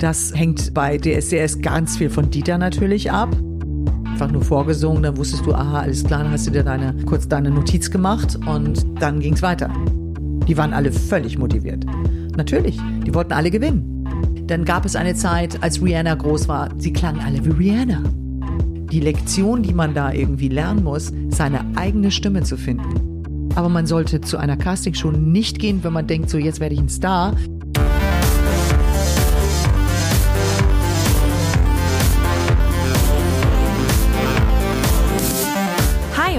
Das hängt bei DSDS ganz viel von Dieter natürlich ab. Einfach nur vorgesungen, dann wusstest du, aha, alles klar, dann hast du dir deine, kurz deine Notiz gemacht und dann ging es weiter. Die waren alle völlig motiviert. Natürlich, die wollten alle gewinnen. Dann gab es eine Zeit, als Rihanna groß war, sie klangen alle wie Rihanna. Die Lektion, die man da irgendwie lernen muss, seine eigene Stimme zu finden. Aber man sollte zu einer Castingshow nicht gehen, wenn man denkt, so jetzt werde ich ein Star.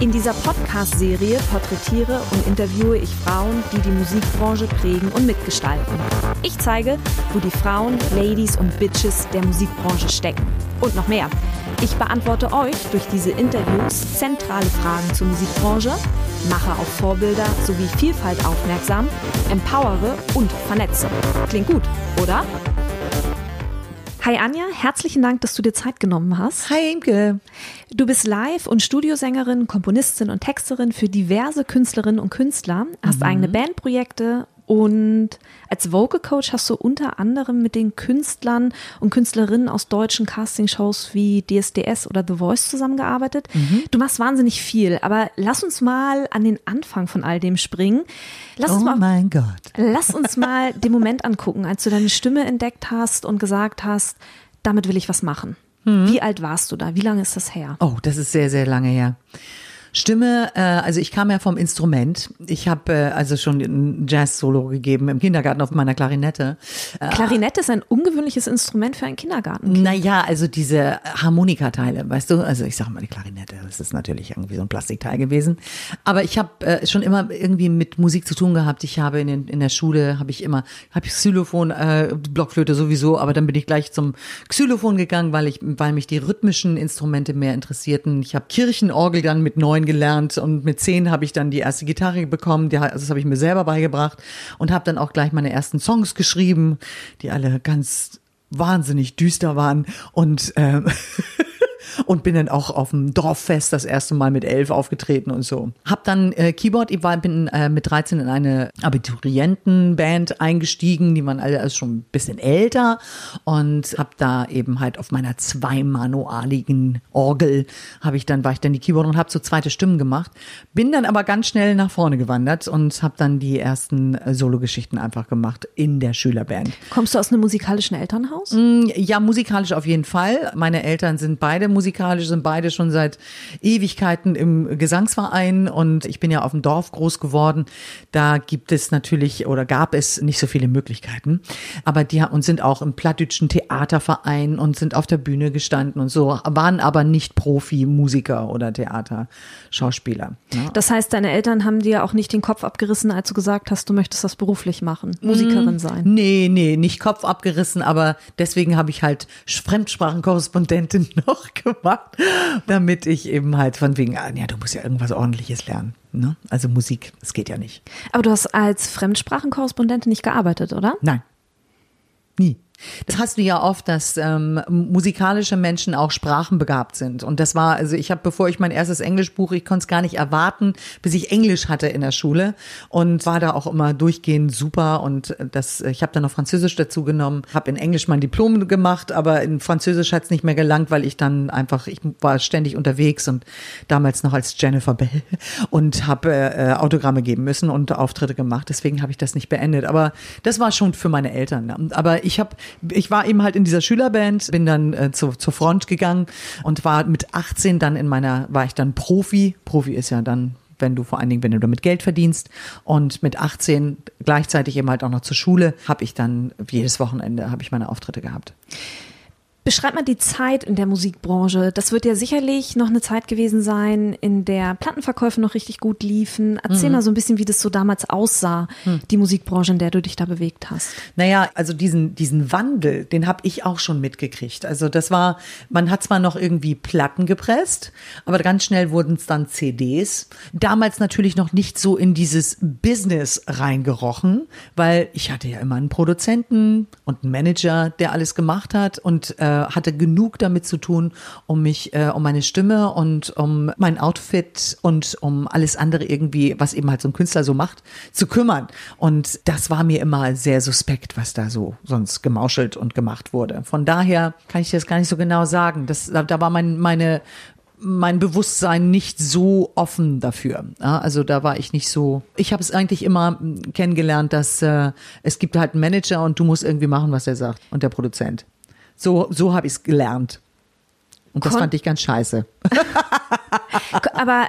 In dieser Podcast-Serie porträtiere und interviewe ich Frauen, die die Musikbranche prägen und mitgestalten. Ich zeige, wo die Frauen, Ladies und Bitches der Musikbranche stecken. Und noch mehr. Ich beantworte euch durch diese Interviews zentrale Fragen zur Musikbranche, mache auf Vorbilder sowie Vielfalt aufmerksam, empowere und vernetze. Klingt gut, oder? Hi Anja, herzlichen Dank, dass du dir Zeit genommen hast. Hi Imke. Du bist Live- und Studiosängerin, Komponistin und Texterin für diverse Künstlerinnen und Künstler, hast mhm. eigene Bandprojekte und als Vocal Coach hast du unter anderem mit den Künstlern und Künstlerinnen aus deutschen Castingshows wie DSDS oder The Voice zusammengearbeitet. Mhm. Du machst wahnsinnig viel, aber lass uns mal an den Anfang von all dem springen. Lass oh uns mal, mein Gott. Lass uns mal den Moment angucken, als du deine Stimme entdeckt hast und gesagt hast, damit will ich was machen. Mhm. Wie alt warst du da? Wie lange ist das her? Oh, das ist sehr, sehr lange her. Stimme, äh, also ich kam ja vom Instrument. Ich habe äh, also schon ein Jazz-Solo gegeben im Kindergarten auf meiner Klarinette. Äh, Klarinette ist ein ungewöhnliches Instrument für einen Kindergarten. Naja, also diese Harmonikateile, weißt du? Also ich sage mal die Klarinette, das ist natürlich irgendwie so ein Plastikteil gewesen. Aber ich habe äh, schon immer irgendwie mit Musik zu tun gehabt. Ich habe in, den, in der Schule, habe ich immer, habe ich Xylophon, äh, Blockflöte sowieso, aber dann bin ich gleich zum Xylophon gegangen, weil ich, weil mich die rhythmischen Instrumente mehr interessierten. Ich habe Kirchenorgel dann mit neun gelernt und mit zehn habe ich dann die erste Gitarre bekommen. Die, also das habe ich mir selber beigebracht und habe dann auch gleich meine ersten Songs geschrieben, die alle ganz wahnsinnig düster waren und äh, und bin dann auch auf dem Dorffest das erste Mal mit elf aufgetreten und so. Hab dann äh, Keyboard, ich war, bin äh, mit 13 in eine Abiturientenband eingestiegen, die waren alle also schon ein bisschen älter und hab da eben halt auf meiner zweimanualigen Orgel habe ich dann war ich dann die Keyboard und habe so zweite Stimmen gemacht. Bin dann aber ganz schnell nach vorne gewandert und habe dann die ersten äh, Sologeschichten einfach gemacht in der Schülerband. Kommst du aus einem musikalischen Elternhaus? Mm, ja, musikalisch auf jeden Fall. Meine Eltern sind beide musikalisch, sind beide schon seit Ewigkeiten im Gesangsverein und ich bin ja auf dem Dorf groß geworden. Da gibt es natürlich oder gab es nicht so viele Möglichkeiten. Aber die und sind auch im plattdütschen Theaterverein und sind auf der Bühne gestanden und so, waren aber nicht Profi-Musiker oder Theaterschauspieler. Ja. Das heißt, deine Eltern haben dir auch nicht den Kopf abgerissen, als du gesagt hast, du möchtest das beruflich machen, Musikerin sein. Nee, nee, nicht Kopf abgerissen, aber deswegen habe ich halt Fremdsprachenkorrespondentin noch gemacht, damit ich eben halt von wegen, ah, ja, du musst ja irgendwas ordentliches lernen. Ne? Also Musik, das geht ja nicht. Aber du hast als Fremdsprachenkorrespondentin nicht gearbeitet, oder? Nein. Nie. Das hast du ja oft, dass ähm, musikalische Menschen auch sprachenbegabt sind. Und das war, also ich habe, bevor ich mein erstes Englischbuch, ich konnte es gar nicht erwarten, bis ich Englisch hatte in der Schule und war da auch immer durchgehend super. Und das, ich habe dann noch Französisch dazu genommen, habe in Englisch mein Diplom gemacht, aber in Französisch hat es nicht mehr gelangt, weil ich dann einfach, ich war ständig unterwegs und damals noch als Jennifer Bell und habe äh, Autogramme geben müssen und Auftritte gemacht. Deswegen habe ich das nicht beendet. Aber das war schon für meine Eltern. Aber ich habe ich war eben halt in dieser Schülerband, bin dann äh, zu, zur Front gegangen und war mit 18 dann in meiner, war ich dann Profi. Profi ist ja dann wenn du vor allen Dingen, wenn du damit Geld verdienst. Und mit 18 gleichzeitig eben halt auch noch zur Schule, habe ich dann jedes Wochenende habe ich meine Auftritte gehabt. Beschreib mal die Zeit in der Musikbranche. Das wird ja sicherlich noch eine Zeit gewesen sein, in der Plattenverkäufe noch richtig gut liefen. Erzähl mhm. mal so ein bisschen, wie das so damals aussah, mhm. die Musikbranche, in der du dich da bewegt hast. Naja, also diesen, diesen Wandel, den habe ich auch schon mitgekriegt. Also das war, man hat zwar noch irgendwie Platten gepresst, aber ganz schnell wurden es dann CDs. Damals natürlich noch nicht so in dieses Business reingerochen, weil ich hatte ja immer einen Produzenten und einen Manager, der alles gemacht hat und äh, hatte genug damit zu tun, um mich, äh, um meine Stimme und um mein Outfit und um alles andere irgendwie, was eben halt so ein Künstler so macht, zu kümmern. Und das war mir immer sehr suspekt, was da so sonst gemauschelt und gemacht wurde. Von daher kann ich das gar nicht so genau sagen. Das, da war mein, meine, mein Bewusstsein nicht so offen dafür. Also da war ich nicht so. Ich habe es eigentlich immer kennengelernt, dass äh, es gibt halt einen Manager und du musst irgendwie machen, was er sagt und der Produzent. So, so habe ich es gelernt. Und das Kon fand ich ganz scheiße. Aber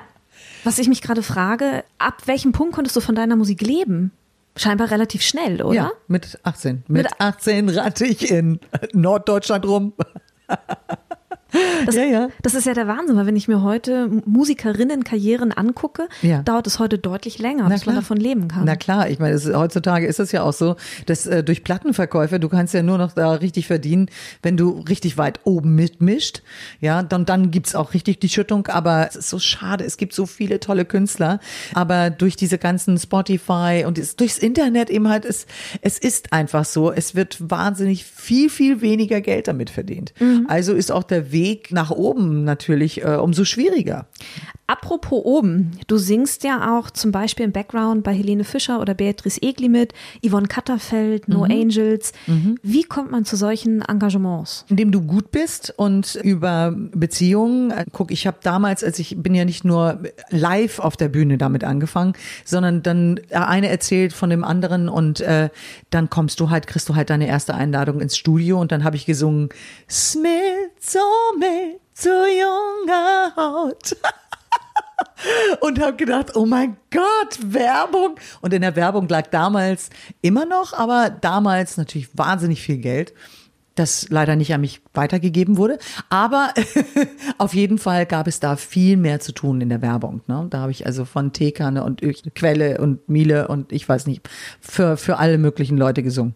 was ich mich gerade frage, ab welchem Punkt konntest du von deiner Musik leben? Scheinbar relativ schnell, oder? Ja, mit 18. Mit, mit 18 rannte ich in Norddeutschland rum. Das, ja, ja. das ist ja der Wahnsinn, weil wenn ich mir heute Musikerinnenkarrieren angucke, ja. dauert es heute deutlich länger, bis man davon leben kann. Na klar, ich meine, ist, heutzutage ist es ja auch so, dass äh, durch Plattenverkäufe, du kannst ja nur noch da richtig verdienen, wenn du richtig weit oben mitmischt. Ja, dann, dann gibt's auch richtig die Schüttung, aber es ist so schade, es gibt so viele tolle Künstler, aber durch diese ganzen Spotify und es, durchs Internet eben halt, es, es ist einfach so, es wird wahnsinnig viel, viel weniger Geld damit verdient. Mhm. Also ist auch der Weg Weg nach oben natürlich äh, umso schwieriger. Apropos oben, du singst ja auch zum Beispiel im Background bei Helene Fischer oder Beatrice Egli mit, Yvonne Katterfeld, No mhm. Angels. Mhm. Wie kommt man zu solchen Engagements? Indem du gut bist und über Beziehungen. Äh, guck, ich habe damals, als ich bin ja nicht nur live auf der Bühne damit angefangen, sondern dann eine erzählt von dem anderen und äh, dann kommst du halt, kriegst du halt deine erste Einladung ins Studio und dann habe ich gesungen Smith so mit zu junger Haut. und habe gedacht, oh mein Gott, Werbung. Und in der Werbung lag damals immer noch, aber damals natürlich wahnsinnig viel Geld, das leider nicht an mich weitergegeben wurde. Aber auf jeden Fall gab es da viel mehr zu tun in der Werbung. Ne? Da habe ich also von Teekanne und Quelle und Miele und ich weiß nicht, für, für alle möglichen Leute gesungen.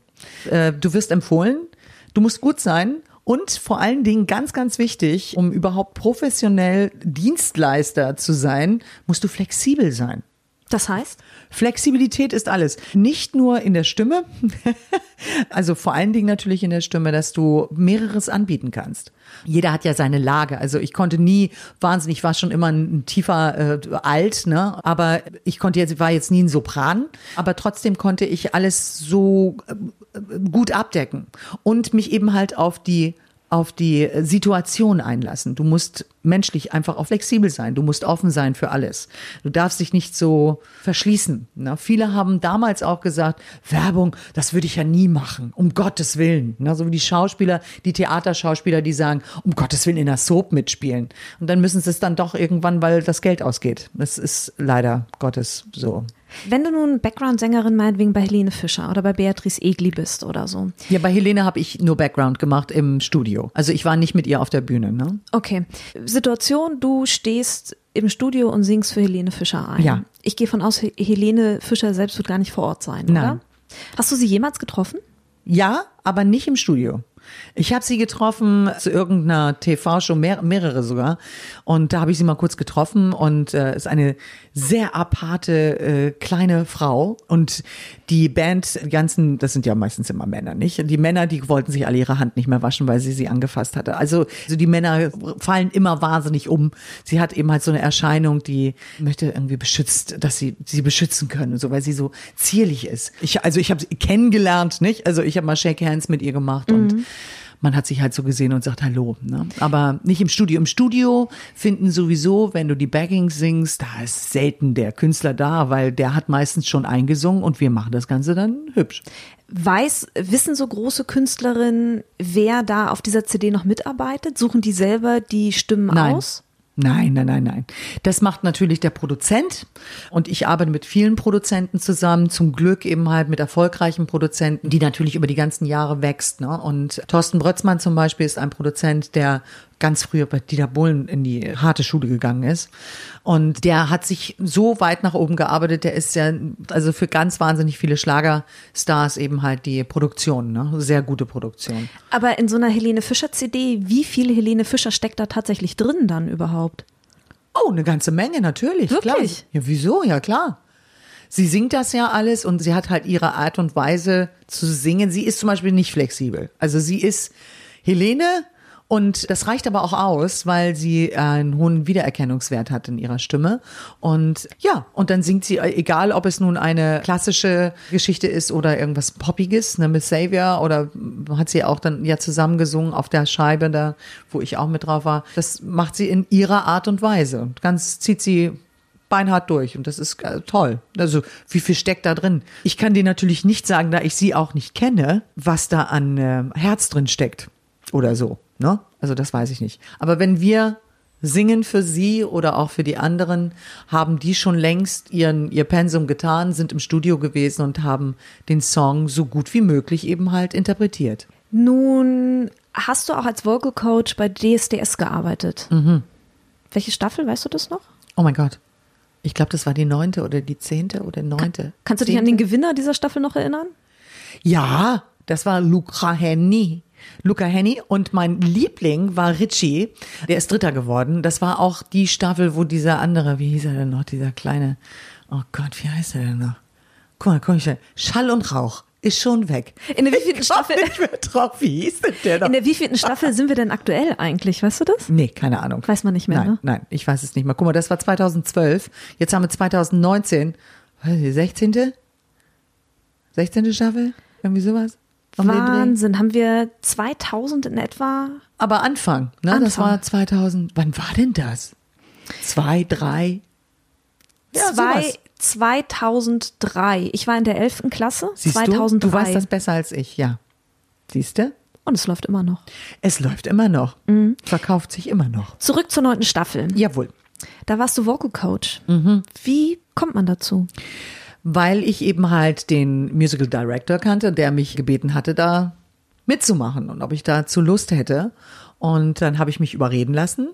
Äh, du wirst empfohlen, du musst gut sein und vor allen Dingen ganz, ganz wichtig, um überhaupt professionell Dienstleister zu sein, musst du flexibel sein. Das heißt? Flexibilität ist alles. Nicht nur in der Stimme, also vor allen Dingen natürlich in der Stimme, dass du mehreres anbieten kannst. Jeder hat ja seine Lage. Also ich konnte nie wahnsinnig, ich war schon immer ein, tiefer äh, alt, ne? Aber ich konnte jetzt, war jetzt nie ein Sopran, aber trotzdem konnte ich alles so gut abdecken und mich eben halt auf die auf die Situation einlassen. Du musst menschlich einfach auch flexibel sein. Du musst offen sein für alles. Du darfst dich nicht so verschließen. Ne? Viele haben damals auch gesagt, Werbung, das würde ich ja nie machen. Um Gottes Willen. Ne? So wie die Schauspieler, die Theaterschauspieler, die sagen, um Gottes Willen in der Soap mitspielen. Und dann müssen sie es dann doch irgendwann, weil das Geld ausgeht. Das ist leider Gottes so. Wenn du nun Background-Sängerin meinetwegen bei Helene Fischer oder bei Beatrice Egli bist oder so. Ja, bei Helene habe ich nur Background gemacht im Studio. Also ich war nicht mit ihr auf der Bühne. Ne? Okay. Situation, du stehst im Studio und singst für Helene Fischer ein. Ja. Ich gehe von aus, Helene Fischer selbst wird gar nicht vor Ort sein, Nein. oder? Hast du sie jemals getroffen? Ja, aber nicht im Studio. Ich habe sie getroffen zu irgendeiner TV-Show, mehr, mehrere sogar. Und da habe ich sie mal kurz getroffen und äh, ist eine sehr aparte äh, kleine Frau. Und die Band, die ganzen, das sind ja meistens immer Männer, nicht? Die Männer, die wollten sich alle ihre Hand nicht mehr waschen, weil sie sie angefasst hatte. Also, also die Männer fallen immer wahnsinnig um. Sie hat eben halt so eine Erscheinung, die möchte irgendwie beschützt, dass sie sie beschützen können, so weil sie so zierlich ist. Ich, also ich habe sie kennengelernt, nicht? Also ich habe mal Shake Hands mit ihr gemacht und mhm man hat sich halt so gesehen und sagt Hallo. Ne? Aber nicht im Studio. Im Studio finden sowieso, wenn du die Baggings singst, da ist selten der Künstler da, weil der hat meistens schon eingesungen und wir machen das Ganze dann hübsch. Weiß, wissen so große Künstlerinnen, wer da auf dieser CD noch mitarbeitet? Suchen die selber die Stimmen Nein. aus? Nein, nein, nein, nein. Das macht natürlich der Produzent und ich arbeite mit vielen Produzenten zusammen, zum Glück eben halt mit erfolgreichen Produzenten, die natürlich über die ganzen Jahre wächst. Ne? Und Thorsten Brötzmann zum Beispiel ist ein Produzent, der ganz früher bei Dieter Bohlen in die harte Schule gegangen ist. Und der hat sich so weit nach oben gearbeitet, der ist ja, also für ganz wahnsinnig viele Schlagerstars eben halt die Produktion, ne? Sehr gute Produktion. Aber in so einer Helene Fischer CD, wie viel Helene Fischer steckt da tatsächlich drin dann überhaupt? Oh, eine ganze Menge, natürlich. Wirklich? Klar. Ja, wieso? Ja, klar. Sie singt das ja alles und sie hat halt ihre Art und Weise zu singen. Sie ist zum Beispiel nicht flexibel. Also sie ist Helene und das reicht aber auch aus, weil sie einen hohen Wiedererkennungswert hat in ihrer Stimme. Und ja, und dann singt sie, egal ob es nun eine klassische Geschichte ist oder irgendwas Poppiges, ne, mit Savior oder hat sie auch dann ja zusammengesungen auf der Scheibe da, wo ich auch mit drauf war. Das macht sie in ihrer Art und Weise. Ganz zieht sie beinhart durch und das ist äh, toll. Also wie viel steckt da drin? Ich kann dir natürlich nicht sagen, da ich sie auch nicht kenne, was da an äh, Herz drin steckt oder so. Ne? Also das weiß ich nicht. Aber wenn wir singen für sie oder auch für die anderen, haben die schon längst ihren, ihr Pensum getan, sind im Studio gewesen und haben den Song so gut wie möglich eben halt interpretiert. Nun hast du auch als Vocal Coach bei DSDS gearbeitet. Mhm. Welche Staffel, weißt du das noch? Oh mein Gott. Ich glaube, das war die neunte oder die zehnte oder neunte. Kannst du dich an den Gewinner dieser Staffel noch erinnern? Ja, das war Luca Henny. Luca Henny und mein Liebling war Richie, der ist Dritter geworden. Das war auch die Staffel, wo dieser andere, wie hieß er denn noch, dieser kleine, oh Gott, wie heißt er denn noch? Guck mal, komm ich schnell. Schall und Rauch ist schon weg. In der wievielten Staffel? nicht mehr drauf. Wie hieß denn der noch? In der wievielten Staffel sind wir denn aktuell eigentlich? Weißt du das? Nee, keine Ahnung. Weiß man nicht mehr, Nein, ne? nein, ich weiß es nicht mehr. Guck mal, das war 2012. Jetzt haben wir 2019. Was ist die 16.? 16. Staffel? Irgendwie sowas? Wahnsinn. Haben wir 2000 in etwa? Aber Anfang, ne? Das Anfang. war 2000. Wann war denn das? Zwei, drei? Ja, Zwei, sowas. 2003. Ich war in der 11. Klasse. Siehst 2003. du? Du weißt das besser als ich, ja. Siehst du? Und es läuft immer noch. Es läuft immer noch. Mhm. Verkauft sich immer noch. Zurück zur neunten Staffel. Jawohl. Da warst du Vocal Coach. Mhm. Wie kommt man dazu? Weil ich eben halt den Musical Director kannte, der mich gebeten hatte, da mitzumachen und ob ich dazu Lust hätte. Und dann habe ich mich überreden lassen.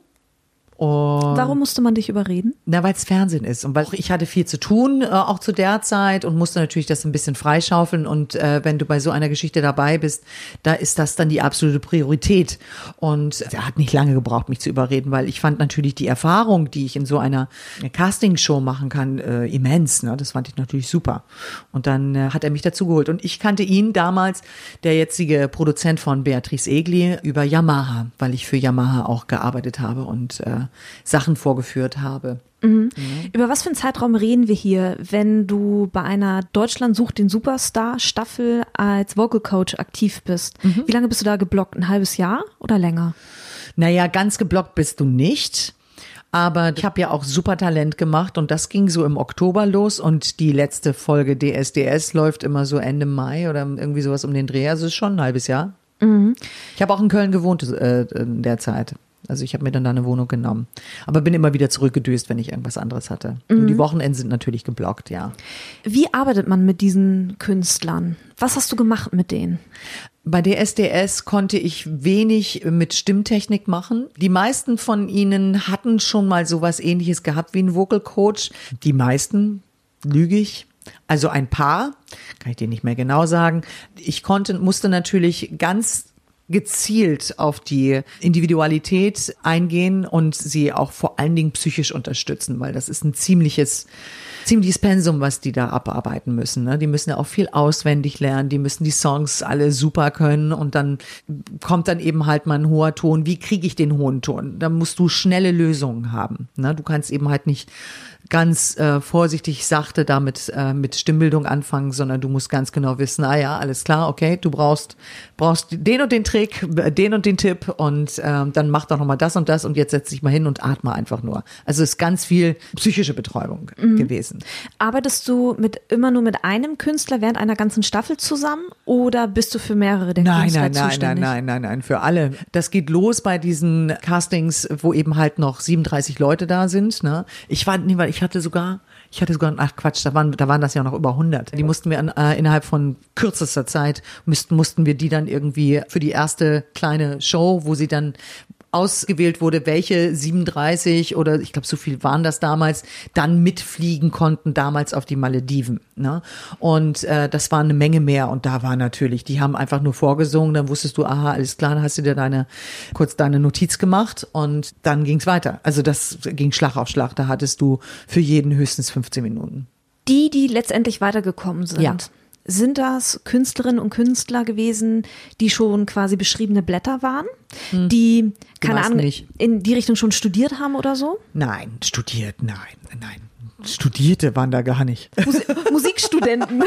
Und Warum musste man dich überreden? Na, weil es Fernsehen ist und weil ich hatte viel zu tun, äh, auch zu der Zeit und musste natürlich das ein bisschen freischaufeln und äh, wenn du bei so einer Geschichte dabei bist, da ist das dann die absolute Priorität und er hat nicht lange gebraucht, mich zu überreden, weil ich fand natürlich die Erfahrung, die ich in so einer Castingshow machen kann, äh, immens, ne? das fand ich natürlich super und dann äh, hat er mich dazu geholt und ich kannte ihn damals, der jetzige Produzent von Beatrice Egli, über Yamaha, weil ich für Yamaha auch gearbeitet habe und äh, Sachen vorgeführt habe. Über was für einen Zeitraum reden wir hier, wenn du bei einer Deutschland sucht den Superstar Staffel als Vocal Coach aktiv bist? Wie lange bist du da geblockt? Ein halbes Jahr oder länger? Naja, ganz geblockt bist du nicht. Aber ich habe ja auch super Talent gemacht und das ging so im Oktober los und die letzte Folge DSDS läuft immer so Ende Mai oder irgendwie sowas um den Dreh. Also ist schon ein halbes Jahr. Ich habe auch in Köln gewohnt äh, in der Zeit. Also ich habe mir dann da eine Wohnung genommen. Aber bin immer wieder zurückgedüst, wenn ich irgendwas anderes hatte. Nur die Wochenenden sind natürlich geblockt, ja. Wie arbeitet man mit diesen Künstlern? Was hast du gemacht mit denen? Bei DSDS konnte ich wenig mit Stimmtechnik machen. Die meisten von ihnen hatten schon mal sowas ähnliches gehabt wie ein Vocal Coach. Die meisten, lüge ich. Also ein paar, kann ich dir nicht mehr genau sagen. Ich konnte, musste natürlich ganz gezielt auf die Individualität eingehen und sie auch vor allen Dingen psychisch unterstützen, weil das ist ein ziemliches ziemliches Pensum, was die da abarbeiten müssen. Ne? Die müssen ja auch viel auswendig lernen, die müssen die Songs alle super können und dann kommt dann eben halt mal ein hoher Ton. Wie kriege ich den hohen Ton? Da musst du schnelle Lösungen haben. Ne? Du kannst eben halt nicht ganz äh, vorsichtig sachte damit äh, mit Stimmbildung anfangen, sondern du musst ganz genau wissen, ah ja, alles klar, okay, du brauchst brauchst den und den Trick, den und den Tipp und ähm, dann mach doch noch mal das und das und jetzt setz dich mal hin und atme einfach nur. Also es ist ganz viel psychische Betäubung gewesen. gewesen. Arbeitest du mit immer nur mit einem Künstler während einer ganzen Staffel zusammen oder bist du für mehrere der Nein, Künstler nein, nein, nein, zuständig? nein, nein, nein, für alle. Das geht los bei diesen Castings, wo eben halt noch 37 Leute da sind. Ne? Ich war, nee, weil ich hatte sogar, ich hatte sogar, ach Quatsch, da waren, da waren das ja noch über 100. Die mussten wir an, äh, innerhalb von kürzester Zeit müssten, mussten wir die dann irgendwie für die erste kleine Show, wo sie dann ausgewählt wurde, welche 37 oder ich glaube, so viel waren das damals, dann mitfliegen konnten, damals auf die Malediven. Ne? Und äh, das war eine Menge mehr. Und da war natürlich, die haben einfach nur vorgesungen, dann wusstest du, aha, alles klar, dann hast du dir deine, kurz deine Notiz gemacht und dann ging's weiter. Also das ging Schlag auf Schlag. Da hattest du für jeden höchstens 15 Minuten. Die, die letztendlich weitergekommen sind. Ja. Sind das Künstlerinnen und Künstler gewesen, die schon quasi beschriebene Blätter waren, die, keine Ahnung, Hm. nicht. in die Richtung schon studiert haben oder so? Nein, studiert, nein, nein. Studierte waren da gar nicht. Musi Musikstudenten.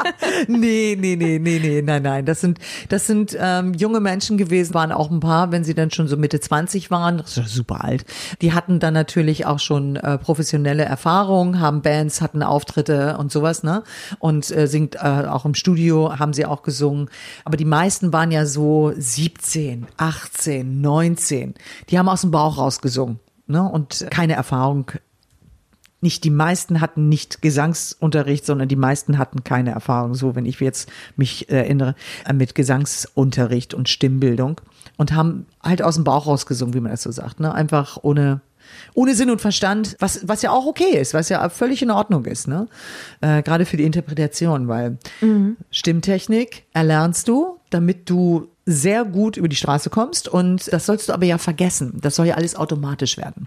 nee, nee, nee, nee, nee, nein, nein. Das sind, das sind ähm, junge Menschen gewesen, waren auch ein paar, wenn sie dann schon so Mitte 20 waren, das ist ja super alt. Die hatten dann natürlich auch schon äh, professionelle Erfahrung, haben Bands, hatten Auftritte und sowas, ne? Und äh, singt äh, auch im Studio, haben sie auch gesungen. Aber die meisten waren ja so 17, 18, 19. Die haben aus dem Bauch rausgesungen, ne? Und keine Erfahrung nicht die meisten hatten nicht Gesangsunterricht, sondern die meisten hatten keine Erfahrung. So, wenn ich jetzt mich erinnere, äh, mit Gesangsunterricht und Stimmbildung und haben halt aus dem Bauch rausgesungen, wie man das so sagt, ne? Einfach ohne ohne Sinn und Verstand, was was ja auch okay ist, was ja völlig in Ordnung ist, ne? Äh, Gerade für die Interpretation, weil Stimmtechnik erlernst du, damit du sehr gut über die Straße kommst und das sollst du aber ja vergessen. Das soll ja alles automatisch werden.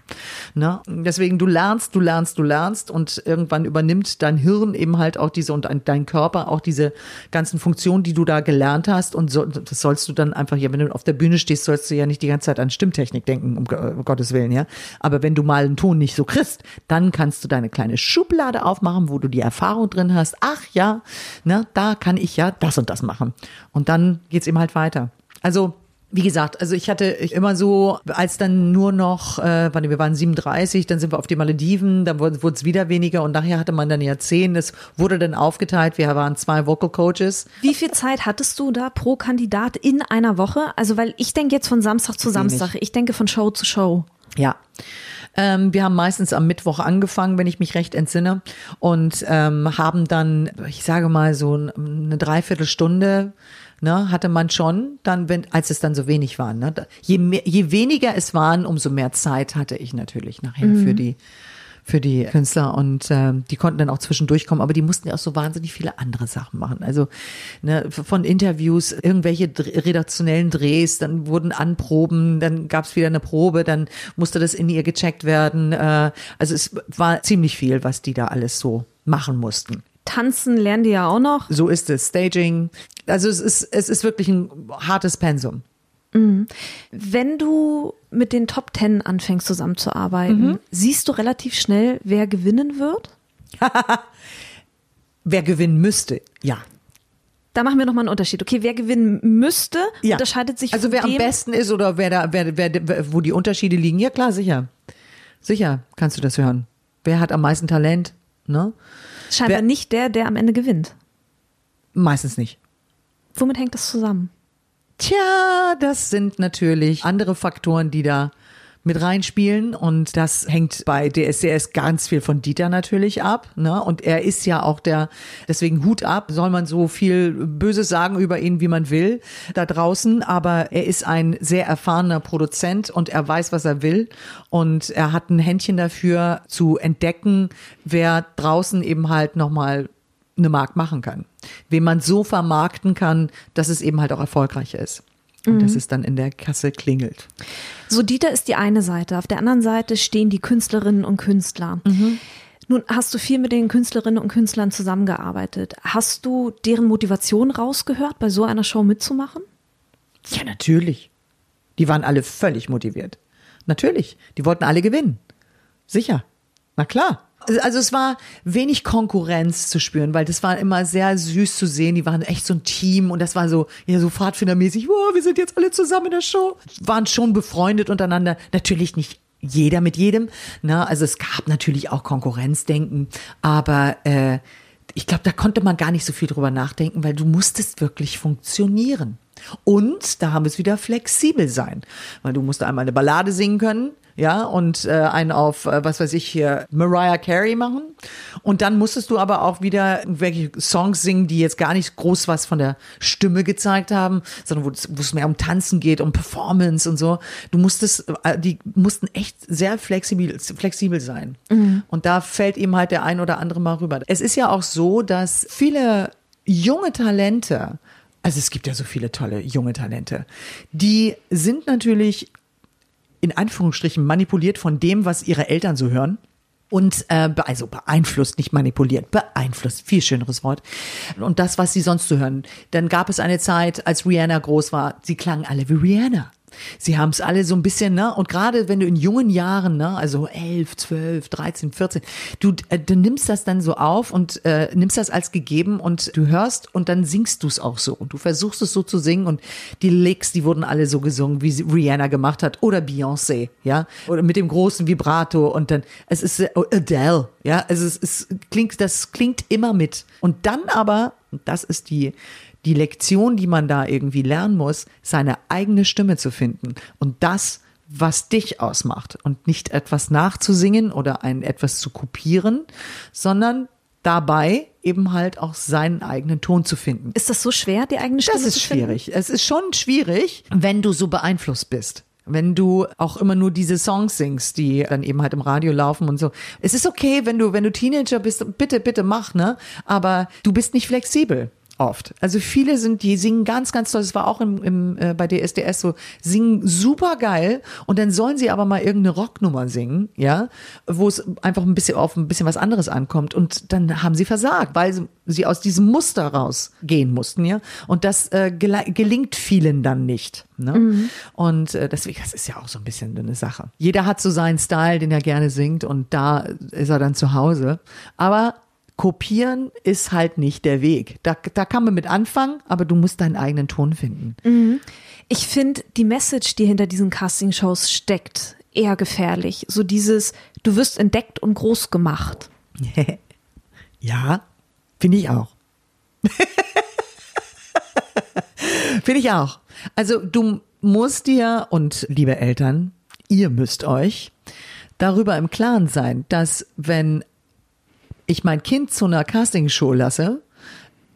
Ne? Deswegen du lernst, du lernst, du lernst und irgendwann übernimmt dein Hirn eben halt auch diese und dein Körper auch diese ganzen Funktionen, die du da gelernt hast und so, das sollst du dann einfach, ja, wenn du auf der Bühne stehst, sollst du ja nicht die ganze Zeit an Stimmtechnik denken, um, um Gottes Willen, ja. Aber wenn du mal einen Ton nicht so kriegst, dann kannst du deine kleine Schublade aufmachen, wo du die Erfahrung drin hast. Ach ja, ne, da kann ich ja das und das machen. Und dann geht's eben halt weiter. Also wie gesagt, also ich hatte immer so, als dann nur noch, äh, wir waren 37, dann sind wir auf die Malediven, dann wurde es wieder weniger und nachher hatte man dann ja zehn. Das wurde dann aufgeteilt. Wir waren zwei Vocal Coaches. Wie viel Zeit hattest du da pro Kandidat in einer Woche? Also, weil ich denke jetzt von Samstag zu. Samstag. Ich denke von Show zu Show. Ja. Ähm, wir haben meistens am Mittwoch angefangen, wenn ich mich recht entsinne, und ähm, haben dann, ich sage mal so eine Dreiviertelstunde, ne, hatte man schon, dann, wenn, als es dann so wenig waren. Ne, je, mehr, je weniger es waren, umso mehr Zeit hatte ich natürlich nachher für die für die Künstler und ähm, die konnten dann auch zwischendurch kommen, aber die mussten ja auch so wahnsinnig viele andere Sachen machen. Also ne, von Interviews, irgendwelche redaktionellen Drehs, dann wurden Anproben, dann gab es wieder eine Probe, dann musste das in ihr gecheckt werden. Äh, also es war ziemlich viel, was die da alles so machen mussten. Tanzen lernen die ja auch noch. So ist es. Staging. Also es ist, es ist wirklich ein hartes Pensum. Wenn du mit den Top Ten anfängst zusammenzuarbeiten, siehst du relativ schnell, wer gewinnen wird? Wer gewinnen müsste, ja. Da machen wir nochmal einen Unterschied. Okay, wer gewinnen müsste, Ja. unterscheidet sich Also wer am besten ist oder wer da, wer, wer, wo die Unterschiede liegen, ja klar, sicher. Sicher kannst du das hören. Wer hat am meisten Talent? Ne? scheinbar wer- nicht der, der am Ende gewinnt. Meistens nicht. Womit hängt das zusammen? Tja, das sind natürlich andere Faktoren, die da mit reinspielen. Und das hängt bei DSDS ganz viel von Dieter natürlich ab, ne? Und er ist ja auch der, deswegen Hut ab, soll man so viel Böses sagen über ihn, wie man will, da draußen, aber er ist ein sehr erfahrener Produzent und er weiß, was er will. Und er hat ein Händchen dafür zu entdecken, wer draußen eben halt nochmal eine Mark machen kann. Wen man so vermarkten kann, dass es eben halt auch erfolgreich ist. Und dass es dann in der Kasse klingelt. So, Dieter ist die eine Seite. Auf der anderen Seite stehen die Künstlerinnen und Künstler. Nun hast du viel mit den Künstlerinnen und Künstlern zusammengearbeitet. Hast du deren Motivation rausgehört, bei so einer Show mitzumachen? Ja, natürlich. Die waren alle völlig motiviert. Natürlich. Die wollten alle gewinnen. Sicher. Na klar. Also es war wenig Konkurrenz zu spüren, weil das war immer sehr süß zu sehen. Die waren echt so ein Team und das war so, ja, so Pfadfindermäßig, wow, wir sind jetzt alle zusammen in der Show. Waren schon befreundet untereinander. Natürlich nicht jeder mit jedem. Ne? Also es gab natürlich auch Konkurrenzdenken, aber äh, ich glaube, da konnte man gar nicht so viel drüber nachdenken, weil du musstest wirklich funktionieren. Und da haben wir es wieder flexibel sein, weil du musst einmal eine Ballade singen können, ja, und äh, einen auf, äh, was weiß ich hier, Mariah Carey machen. Und dann musstest du aber auch wieder welche Songs singen, die jetzt gar nicht groß was von der Stimme gezeigt haben, sondern wo es, wo es mehr um Tanzen geht, um Performance und so. Du musstest, äh, die mussten echt sehr flexibel, flexibel sein. Und da fällt ihm halt der ein oder andere mal rüber. Es ist ja auch so, dass viele junge Talente, also es gibt ja so viele tolle junge Talente, die sind natürlich in Anführungsstrichen manipuliert von dem, was ihre Eltern so hören. Und äh, also beeinflusst, nicht manipuliert, beeinflusst, viel schöneres Wort. Und das, was sie sonst so hören. Dann gab es eine Zeit, als Rihanna groß war, sie klangen alle wie Rihanna. Sie haben es alle so ein bisschen, ne? Und gerade wenn du in jungen Jahren, ne, also 11, 12, 13, 14, du, äh, du nimmst das dann so auf und äh, nimmst das als gegeben und du hörst und dann singst du es auch so. Und du versuchst es so zu singen und die Licks, die wurden alle so gesungen, wie Rihanna gemacht hat oder Beyoncé, ja? Oder mit dem großen Vibrato und dann, es ist äh, Adele, ja? Also es, es klingt, das klingt immer mit. Und dann aber, das ist die, die Lektion, die man da irgendwie lernen muss, seine eigene Stimme zu finden und das, was dich ausmacht und nicht etwas nachzusingen oder ein etwas zu kopieren, sondern dabei eben halt auch seinen eigenen Ton zu finden. Ist das so schwer, die eigene Stimme Das ist zu finden? schwierig. Es ist schon schwierig, wenn du so beeinflusst bist. Wenn du auch immer nur diese Songs singst, die dann eben halt im Radio laufen und so. Es ist okay, wenn du, wenn du Teenager bist, bitte, bitte mach, ne? Aber du bist nicht flexibel. Oft. Also viele sind, die singen ganz, ganz toll. Das war auch im, im, äh, bei DSDS so, singen super geil und dann sollen sie aber mal irgendeine Rocknummer singen, ja, wo es einfach ein bisschen auf ein bisschen was anderes ankommt und dann haben sie versagt, weil sie, sie aus diesem Muster rausgehen mussten, ja. Und das äh, gelingt vielen dann nicht. Ne? Und äh, deswegen, das ist ja auch so ein bisschen eine Sache. Jeder hat so seinen Style, den er gerne singt und da ist er dann zu Hause. Aber kopieren ist halt nicht der Weg. Da, da kann man mit anfangen, aber du musst deinen eigenen Ton finden. Ich finde, die Message, die hinter diesen Castingshows steckt, eher gefährlich. So dieses, du wirst entdeckt und groß gemacht. Ja, finde ich auch. finde ich auch. Also du musst dir und liebe Eltern, ihr müsst euch darüber im Klaren sein, dass wenn ich mein Kind zu einer Castingshow lasse,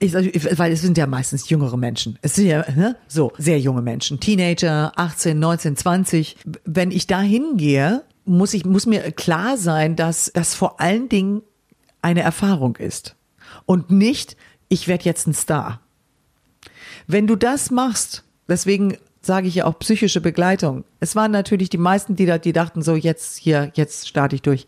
ich, weil es sind ja meistens jüngere Menschen. Es sind ja ne, so sehr junge Menschen, Teenager, 18, 19, 20. Wenn ich da hingehe, muss ich muss mir klar sein, dass das vor allen Dingen eine Erfahrung ist und nicht ich werde jetzt ein Star. Wenn du das machst, deswegen sage ich ja auch psychische Begleitung. Es waren natürlich die meisten, die da, die dachten so jetzt hier, jetzt starte ich durch.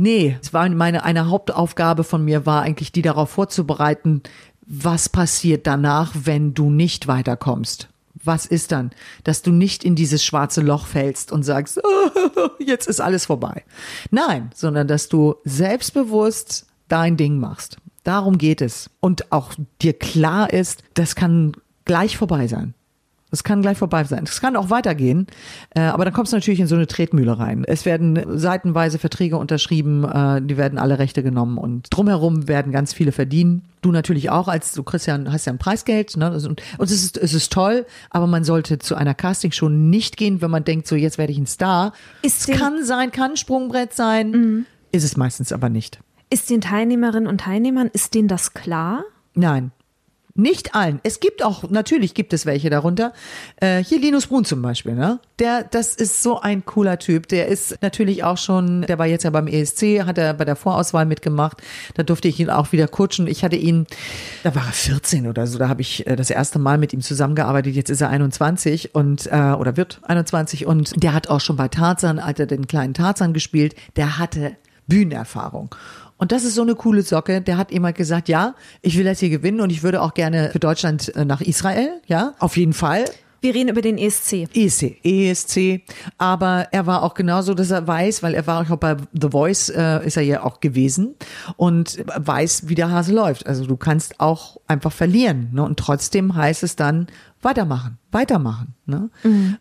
Nee, es war meine, eine Hauptaufgabe von mir war eigentlich, die darauf vorzubereiten, was passiert danach, wenn du nicht weiterkommst. Was ist dann? Dass du nicht in dieses schwarze Loch fällst und sagst, jetzt ist alles vorbei. Nein, sondern dass du selbstbewusst dein Ding machst. Darum geht es. Und auch dir klar ist, das kann gleich vorbei sein. Das kann gleich vorbei sein. Es kann auch weitergehen, äh, aber dann kommst du natürlich in so eine Tretmühle rein. Es werden seitenweise Verträge unterschrieben, äh, die werden alle Rechte genommen und drumherum werden ganz viele verdienen. Du natürlich auch, als du ja, hast ja ein Preisgeld, ne? Und, und es ist, es ist toll, aber man sollte zu einer Castingshow nicht gehen, wenn man denkt, so jetzt werde ich ein Star. Ist es kann sein, kann ein Sprungbrett sein, ist es meistens aber nicht. Ist den Teilnehmerinnen und Teilnehmern, ist denen das klar? Nein. Nicht allen. Es gibt auch, natürlich gibt es welche darunter. Äh, hier Linus Brun zum Beispiel, ne? Der, das ist so ein cooler Typ. Der ist natürlich auch schon, der war jetzt ja beim ESC, hat er bei der Vorauswahl mitgemacht. Da durfte ich ihn auch wieder coachen. Ich hatte ihn, da war er 14 oder so, da habe ich äh, das erste Mal mit ihm zusammengearbeitet. Jetzt ist er 21 und, äh, oder wird 21 und der hat auch schon bei Tarzan, hat er den kleinen Tarzan gespielt. Der hatte Bühnenerfahrung. Und das ist so eine coole Socke. Der hat immer gesagt, ja, ich will das hier gewinnen und ich würde auch gerne für Deutschland äh, nach Israel, ja, auf jeden Fall. Wir reden über den ESC. ESC, ESC, aber er war auch genauso, dass er weiß, weil er war auch bei The Voice, äh, ist er ja auch gewesen und weiß, wie der Hase läuft. Also du kannst auch einfach verlieren ne? und trotzdem heißt es dann weitermachen, weitermachen. Ne?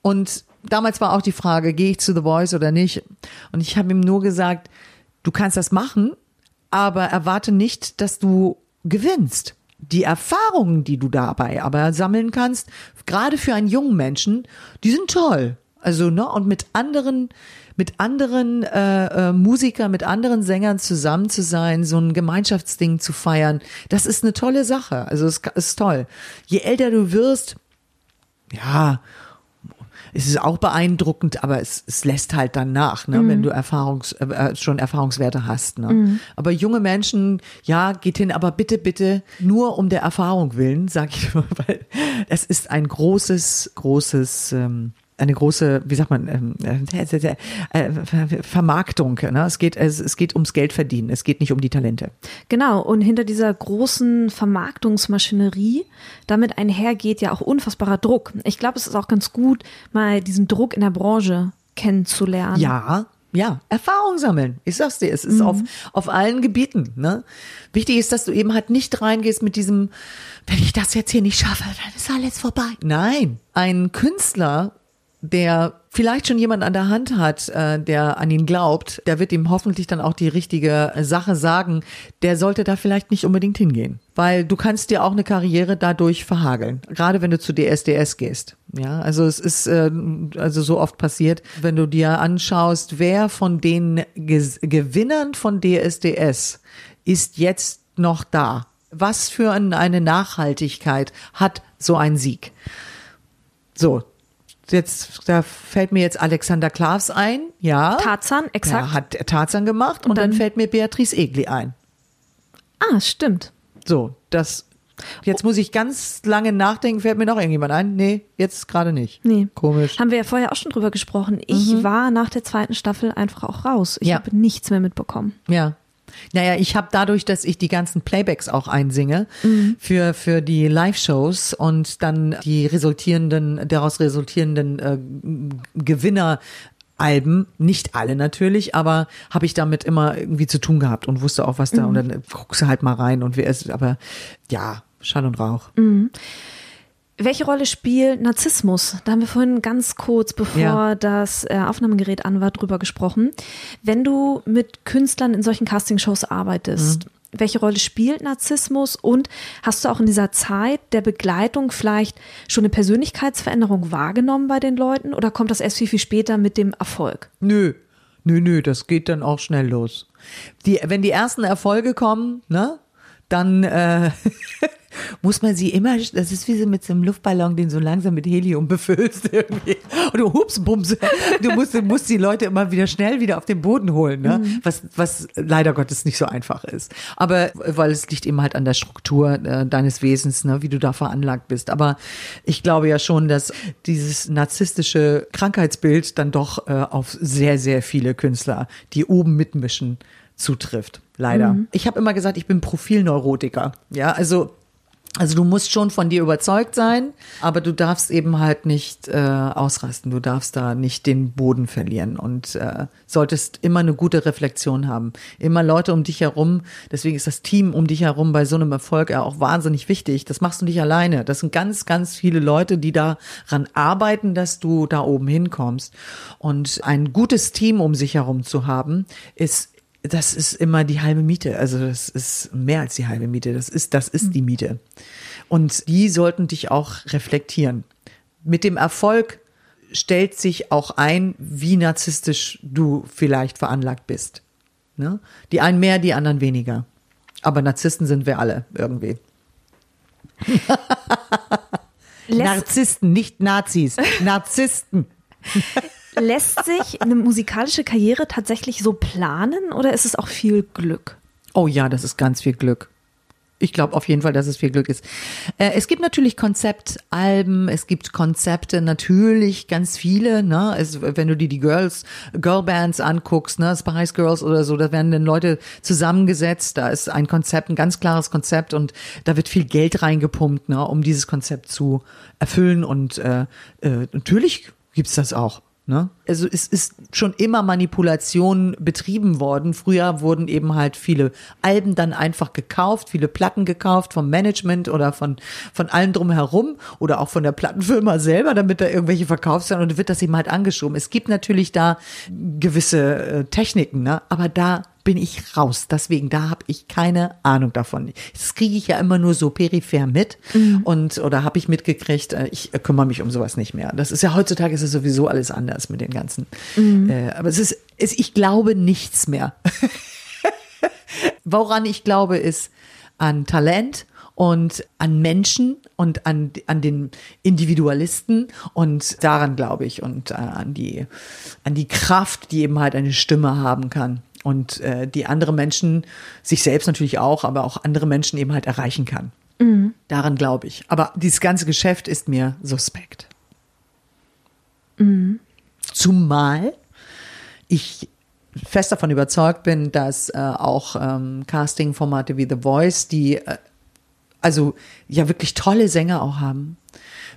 Und damals war auch die Frage, gehe ich zu The Voice oder nicht? Und ich habe ihm nur gesagt, du kannst das machen, aber erwarte nicht, dass du gewinnst. Die Erfahrungen, die du dabei aber sammeln kannst, gerade für einen jungen Menschen, die sind toll. Also, ne, und mit anderen, mit anderen äh, äh, Musikern, mit anderen Sängern zusammen zu sein, so ein Gemeinschaftsding zu feiern, das ist eine tolle Sache. Also es ist toll. Je älter du wirst, ja, es ist auch beeindruckend, aber es, es lässt halt dann nach, ne, mhm. wenn du Erfahrungs, äh, schon Erfahrungswerte hast. Ne. Mhm. Aber junge Menschen, ja, geht hin, aber bitte, bitte nur um der Erfahrung willen, sag ich nur, weil es ist ein großes, großes ähm, eine große, wie sagt man, ähm, äh, äh, Vermarktung. Ne? Es, geht, es, es geht ums Geld verdienen, es geht nicht um die Talente. Genau, und hinter dieser großen Vermarktungsmaschinerie, damit einhergeht ja auch unfassbarer Druck. Ich glaube, es ist auch ganz gut, mal diesen Druck in der Branche kennenzulernen. Ja, ja, Erfahrung sammeln. Ich sag's dir, es ist mhm. auf, auf allen Gebieten. Ne? Wichtig ist, dass du eben halt nicht reingehst mit diesem, wenn ich das jetzt hier nicht schaffe, dann ist alles vorbei. Nein, ein Künstler der vielleicht schon jemand an der Hand hat, äh, der an ihn glaubt, der wird ihm hoffentlich dann auch die richtige Sache sagen, der sollte da vielleicht nicht unbedingt hingehen. Weil du kannst dir auch eine Karriere dadurch verhageln. Gerade wenn du zu DSDS gehst. Ja, also es ist äh, also so oft passiert, wenn du dir anschaust, wer von den Ge Gewinnern von DSDS ist jetzt noch da. Was für eine Nachhaltigkeit hat so ein Sieg? So, jetzt, da fällt mir jetzt Alexander Klavs ein, ja. Tarzan, exakt. Ja, hat Tarzan gemacht und, und dann, dann, fällt mir Beatrice Egli ein. Ah, stimmt. So, das, jetzt muss ich ganz lange nachdenken, fällt mir noch irgendjemand ein? Nee, jetzt gerade nicht. Nee. Komisch. Haben wir ja vorher auch schon drüber gesprochen. Ich mhm. war nach der zweiten Staffel einfach auch raus. Ich ja. habe nichts mehr mitbekommen. Ja. Naja, ich habe dadurch, dass ich die ganzen Playbacks auch einsinge mhm. für, für die Live-Shows und dann die resultierenden, daraus resultierenden äh, Gewinner Alben, nicht alle natürlich, aber habe ich damit immer irgendwie zu tun gehabt und wusste auch, was da mhm. und dann guckst du halt mal rein und wer ist, aber ja, Schall und Rauch. Mhm. Welche Rolle spielt Narzissmus? Da haben wir vorhin ganz kurz, bevor ja. das äh, Aufnahmegerät an war, drüber gesprochen. Wenn du mit Künstlern in solchen Castingshows arbeitest, mhm. welche Rolle spielt Narzissmus und hast du auch in dieser Zeit der Begleitung vielleicht schon eine Persönlichkeitsveränderung wahrgenommen bei den Leuten oder kommt das erst viel, viel später mit dem Erfolg? Nö, nö, nö, das geht dann auch schnell los. Die, wenn die ersten Erfolge kommen, ne, dann äh, muss man sie immer, das ist wie so mit so einem Luftballon, den so langsam mit Helium befüllst irgendwie. Und du hups, bums, du musst, du musst die Leute immer wieder schnell wieder auf den Boden holen, ne? Mhm. was, was leider Gottes nicht so einfach ist. Aber weil es liegt eben halt an der Struktur äh, deines Wesens, ne? wie du da veranlagt bist. Aber ich glaube ja schon, dass dieses narzisstische Krankheitsbild dann doch äh, auf sehr, sehr viele Künstler, die oben mitmischen, zutrifft. Leider. Mhm. Ich habe immer gesagt, ich bin Profilneurotiker. Ja, also also du musst schon von dir überzeugt sein, aber du darfst eben halt nicht äh, ausrasten. Du darfst da nicht den Boden verlieren und äh, solltest immer eine gute Reflexion haben. Immer Leute um dich herum. Deswegen ist das Team um dich herum bei so einem Erfolg ja auch wahnsinnig wichtig. Das machst du nicht alleine. Das sind ganz, ganz viele Leute, die daran arbeiten, dass du da oben hinkommst. Und ein gutes Team um sich herum zu haben, ist das ist immer die halbe Miete. Also das ist mehr als die halbe Miete. Das ist, das ist die Miete. Und die sollten dich auch reflektieren. Mit dem Erfolg stellt sich auch ein, wie narzisstisch du vielleicht veranlagt bist. Ne? Die einen mehr, die anderen weniger. Aber Narzissten sind wir alle irgendwie. Narzissten, nicht Nazis. Narzissten. Lässt sich eine musikalische Karriere tatsächlich so planen oder ist es auch viel Glück? Oh ja, das ist ganz viel Glück. Ich glaube auf jeden Fall, dass es viel Glück ist. Äh, es gibt natürlich Konzeptalben, es gibt Konzepte, natürlich ganz viele. Ne? Es, wenn du dir die Girls, Girlbands anguckst, ne, Spice Girls oder so, da werden dann Leute zusammengesetzt. Da ist ein Konzept, ein ganz klares Konzept und da wird viel Geld reingepumpt, ne, um dieses Konzept zu erfüllen. Und äh, äh, natürlich gibt's das auch. Ne? Also es ist schon immer Manipulation betrieben worden. Früher wurden eben halt viele Alben dann einfach gekauft, viele Platten gekauft vom Management oder von, von allen drumherum oder auch von der Plattenfirma selber, damit da irgendwelche verkauft werden und wird das eben halt angeschoben. Es gibt natürlich da gewisse äh, Techniken, ne? aber da bin ich raus. Deswegen, da habe ich keine Ahnung davon. Das kriege ich ja immer nur so peripher mit mhm. und oder habe ich mitgekriegt, äh, ich kümmere mich um sowas nicht mehr. Das ist ja heutzutage ist es sowieso alles anders mit den ganzen. Mhm. Äh, aber es ist, es, ich glaube nichts mehr. Woran ich glaube, ist an Talent und an Menschen und an, an den Individualisten und daran glaube ich und äh, an die, an die Kraft, die eben halt eine Stimme haben kann und äh, die andere Menschen, sich selbst natürlich auch, aber auch andere Menschen eben halt erreichen kann. Mhm. Daran glaube ich. Aber dieses ganze Geschäft ist mir suspekt. Mhm. Zumal ich fest davon überzeugt bin, dass äh, auch ähm, Casting-Formate wie The Voice, die äh, also ja wirklich tolle Sänger auch haben,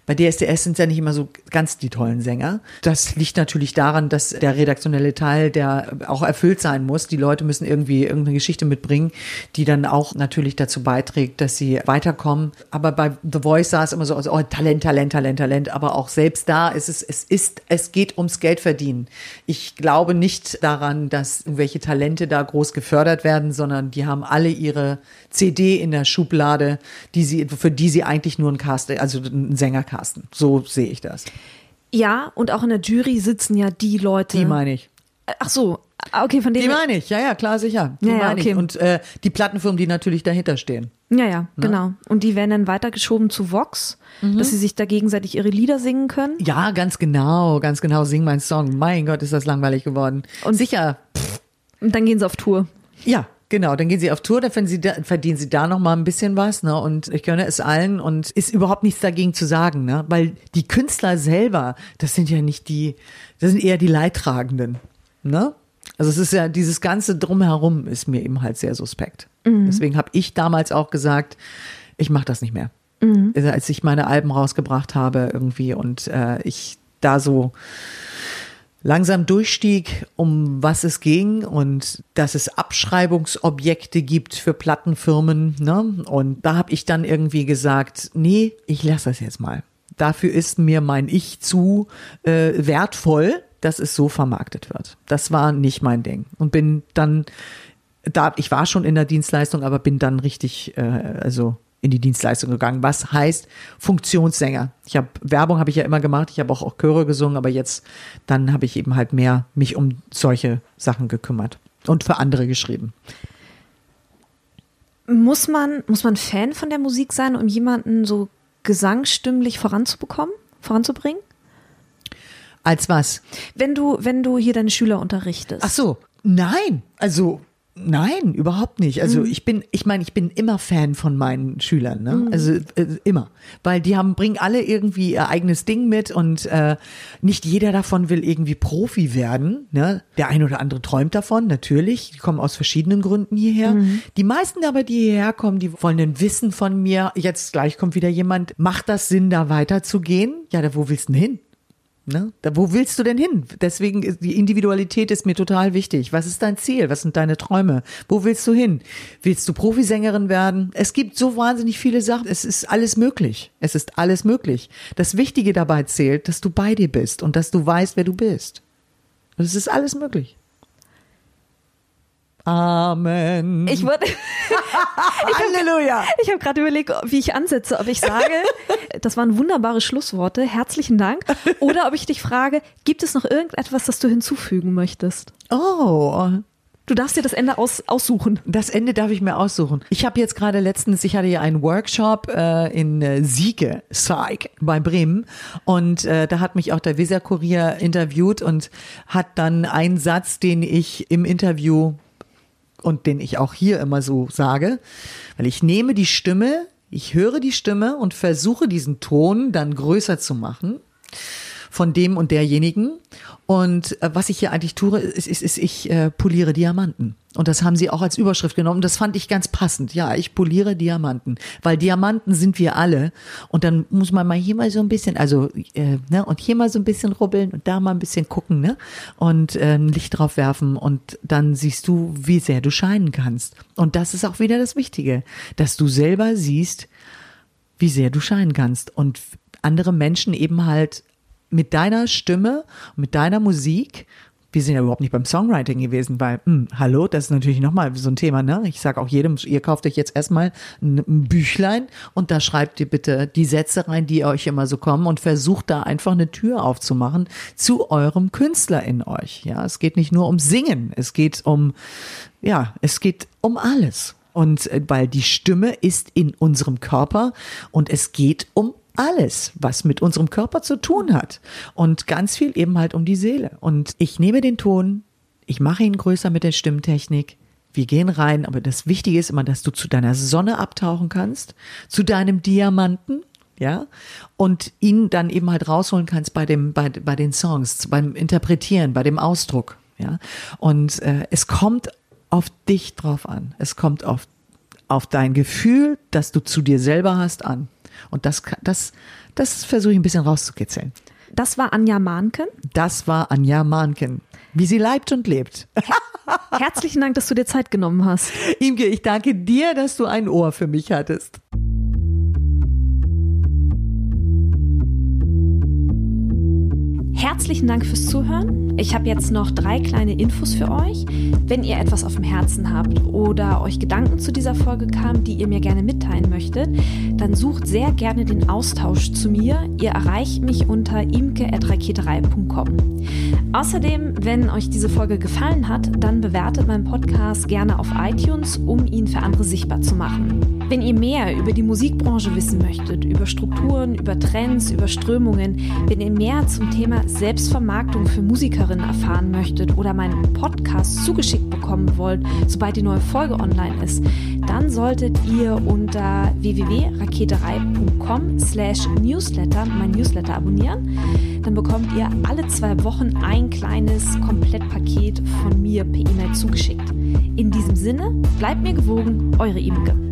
bei DSDS sind ja nicht immer so ganz die tollen Sänger. Das liegt natürlich daran, dass der redaktionelle Teil, der auch erfüllt sein muss. Die Leute müssen irgendwie irgendeine Geschichte mitbringen, die dann auch natürlich dazu beiträgt, dass sie weiterkommen. Aber bei The Voice sah es immer so aus, oh, Talent, Talent, Talent, Talent. Aber auch selbst da ist es, es ist, es geht ums Geld verdienen. Ich glaube nicht daran, dass irgendwelche Talente da groß gefördert werden, sondern die haben alle ihre CD in der Schublade, die sie, für die sie eigentlich nur ein Cast, also ein Sänger casten. So sehe ich das. Ja, und auch in der Jury sitzen ja die Leute. Die meine ich. Ach so, ah, okay, von denen. Die meine ich, ja, ja, klar, sicher. Die ja, meine okay. ich. Und äh, die Plattenfirmen, die natürlich dahinter stehen. Ja, ja, ne? genau. Und die werden dann weitergeschoben zu Vox, mhm. dass sie sich da gegenseitig ihre Lieder singen können. Ja, ganz genau, ganz genau. Sing mein Song. Mein Gott, ist das langweilig geworden. Und sicher. Pff. Und dann gehen sie auf Tour. Ja, Genau, dann gehen sie auf Tour, dann verdienen sie da, verdienen sie da noch mal ein bisschen was, ne? Und ich gönne es allen und ist überhaupt nichts dagegen zu sagen, ne? Weil die Künstler selber, das sind ja nicht die, das sind eher die Leidtragenden, ne? Also es ist ja dieses ganze drumherum ist mir eben halt sehr suspekt. Mhm. Deswegen habe ich damals auch gesagt, ich mache das nicht mehr. Mhm. Also als ich meine Alben rausgebracht habe irgendwie und äh, ich da so langsam durchstieg, um was es ging und dass es Abschreibungsobjekte gibt für Plattenfirmen. Ne? Und da habe ich dann irgendwie gesagt, nee, ich lasse das jetzt mal. Dafür ist mir mein Ich zu äh, wertvoll, dass es so vermarktet wird. Das war nicht mein Ding. Und bin dann da, ich war schon in der Dienstleistung, aber bin dann richtig, äh, also in die Dienstleistung gegangen. Was heißt Funktionssänger? Ich habe Werbung habe ich ja immer gemacht, ich habe auch, auch Chöre gesungen, aber jetzt dann habe ich eben halt mehr mich um solche Sachen gekümmert und für andere geschrieben. Muss man muss man Fan von der Musik sein, um jemanden so gesangstimmlich voranzubekommen, voranzubringen? Als was? Wenn du wenn du hier deine Schüler unterrichtest. Ach so, nein, also Nein, überhaupt nicht. Also mhm. ich bin, ich meine, ich bin immer Fan von meinen Schülern, ne? Mhm. Also äh, immer, weil die haben bringen alle irgendwie ihr eigenes Ding mit und äh, nicht jeder davon will irgendwie Profi werden. Ne? Der ein oder andere träumt davon, natürlich. Die kommen aus verschiedenen Gründen hierher. Mhm. Die meisten aber, die hierher kommen, die wollen ein Wissen von mir. Jetzt gleich kommt wieder jemand. Macht das Sinn, da weiterzugehen? Ja, da wo willst du denn hin? Ne? Da, wo willst du denn hin? Deswegen, ist die Individualität ist mir total wichtig. Was ist dein Ziel? Was sind deine Träume? Wo willst du hin? Willst du Profisängerin werden? Es gibt so wahnsinnig viele Sachen. Es ist alles möglich. Es ist alles möglich. Das Wichtige dabei zählt, dass du bei dir bist und dass du weißt, wer du bist. Es ist alles möglich. Amen. Ich wurde. Halleluja. Ich habe gerade überlegt, wie ich ansetze, ob ich sage, das waren wunderbare Schlussworte, herzlichen Dank, oder ob ich dich frage, gibt es noch irgendetwas, das du hinzufügen möchtest? Oh. Du darfst dir das Ende aus, aussuchen. Das Ende darf ich mir aussuchen. Ich habe jetzt gerade letztens, ich hatte ja einen Workshop äh, in äh, Siege, Psych, bei Bremen. Und äh, da hat mich auch der Weser-Kurier interviewt und hat dann einen Satz, den ich im Interview und den ich auch hier immer so sage, weil ich nehme die Stimme, ich höre die Stimme und versuche diesen Ton dann größer zu machen von dem und derjenigen. Und äh, was ich hier eigentlich tue, ist, ist, ist ich äh, poliere Diamanten. Und das haben sie auch als Überschrift genommen. Das fand ich ganz passend. Ja, ich poliere Diamanten, weil Diamanten sind wir alle. Und dann muss man mal hier mal so ein bisschen, also äh, ne, und hier mal so ein bisschen rubbeln und da mal ein bisschen gucken, ne, und äh, Licht drauf werfen und dann siehst du, wie sehr du scheinen kannst. Und das ist auch wieder das Wichtige, dass du selber siehst, wie sehr du scheinen kannst und andere Menschen eben halt mit deiner Stimme, mit deiner Musik wir sind ja überhaupt nicht beim Songwriting gewesen, weil, mh, hm, hallo, das ist natürlich nochmal so ein Thema, ne? Ich sage auch jedem, ihr kauft euch jetzt erstmal ein, ein, Büchlein und da schreibt ihr bitte die Sätze rein, die euch immer so kommen und versucht da einfach eine Tür aufzumachen zu eurem Künstler in euch. Ja, es geht nicht nur um Singen, es geht um, ja, es geht um alles. Und äh, weil die Stimme ist in unserem Körper und es geht um alles, was mit unserem Körper zu tun hat. Und ganz viel eben halt um die Seele. Und ich nehme den Ton, ich mache ihn größer mit der Stimmtechnik. Wir gehen rein, aber das Wichtige ist immer, dass du zu deiner Sonne abtauchen kannst, zu deinem Diamanten, ja, und ihn dann eben halt rausholen kannst bei dem, bei, bei den Songs, beim Interpretieren, bei dem Ausdruck, ja. Und äh, es kommt auf dich drauf an. Es kommt auf, auf dein Gefühl, das du zu dir selber hast, an. Und das, das, das versuche ich ein bisschen rauszukitzeln. Das war Anja Mahnken. Das war Anja Mahnken. Wie sie leibt und lebt. Herzlichen Dank, dass du dir Zeit genommen hast. Imke, ich danke dir, dass du ein Ohr für mich hattest. Herzlichen Dank fürs Zuhören. Ich habe jetzt noch drei kleine Infos für euch. Wenn ihr etwas auf dem Herzen habt oder euch Gedanken zu dieser Folge kamen, die ihr mir gerne mitteilen möchtet, dann sucht sehr gerne den Austausch zu mir. Ihr erreicht mich unter imke.raketerei.com. Außerdem, wenn euch diese Folge gefallen hat, dann bewertet meinen Podcast gerne auf iTunes, um ihn für andere sichtbar zu machen. Wenn ihr mehr über die Musikbranche wissen möchtet, über Strukturen, über Trends, über Strömungen, wenn ihr mehr zum Thema Selbstvermarktung für Musikerinnen erfahren möchtet oder meinen Podcast zugeschickt bekommen wollt, sobald die neue Folge online ist, dann solltet ihr unter www.raketerei.com slash newsletter mein Newsletter abonnieren. Dann bekommt ihr alle zwei Wochen ein kleines Komplettpaket von mir per E-Mail zugeschickt. In diesem Sinne, bleibt mir gewogen, eure Imke.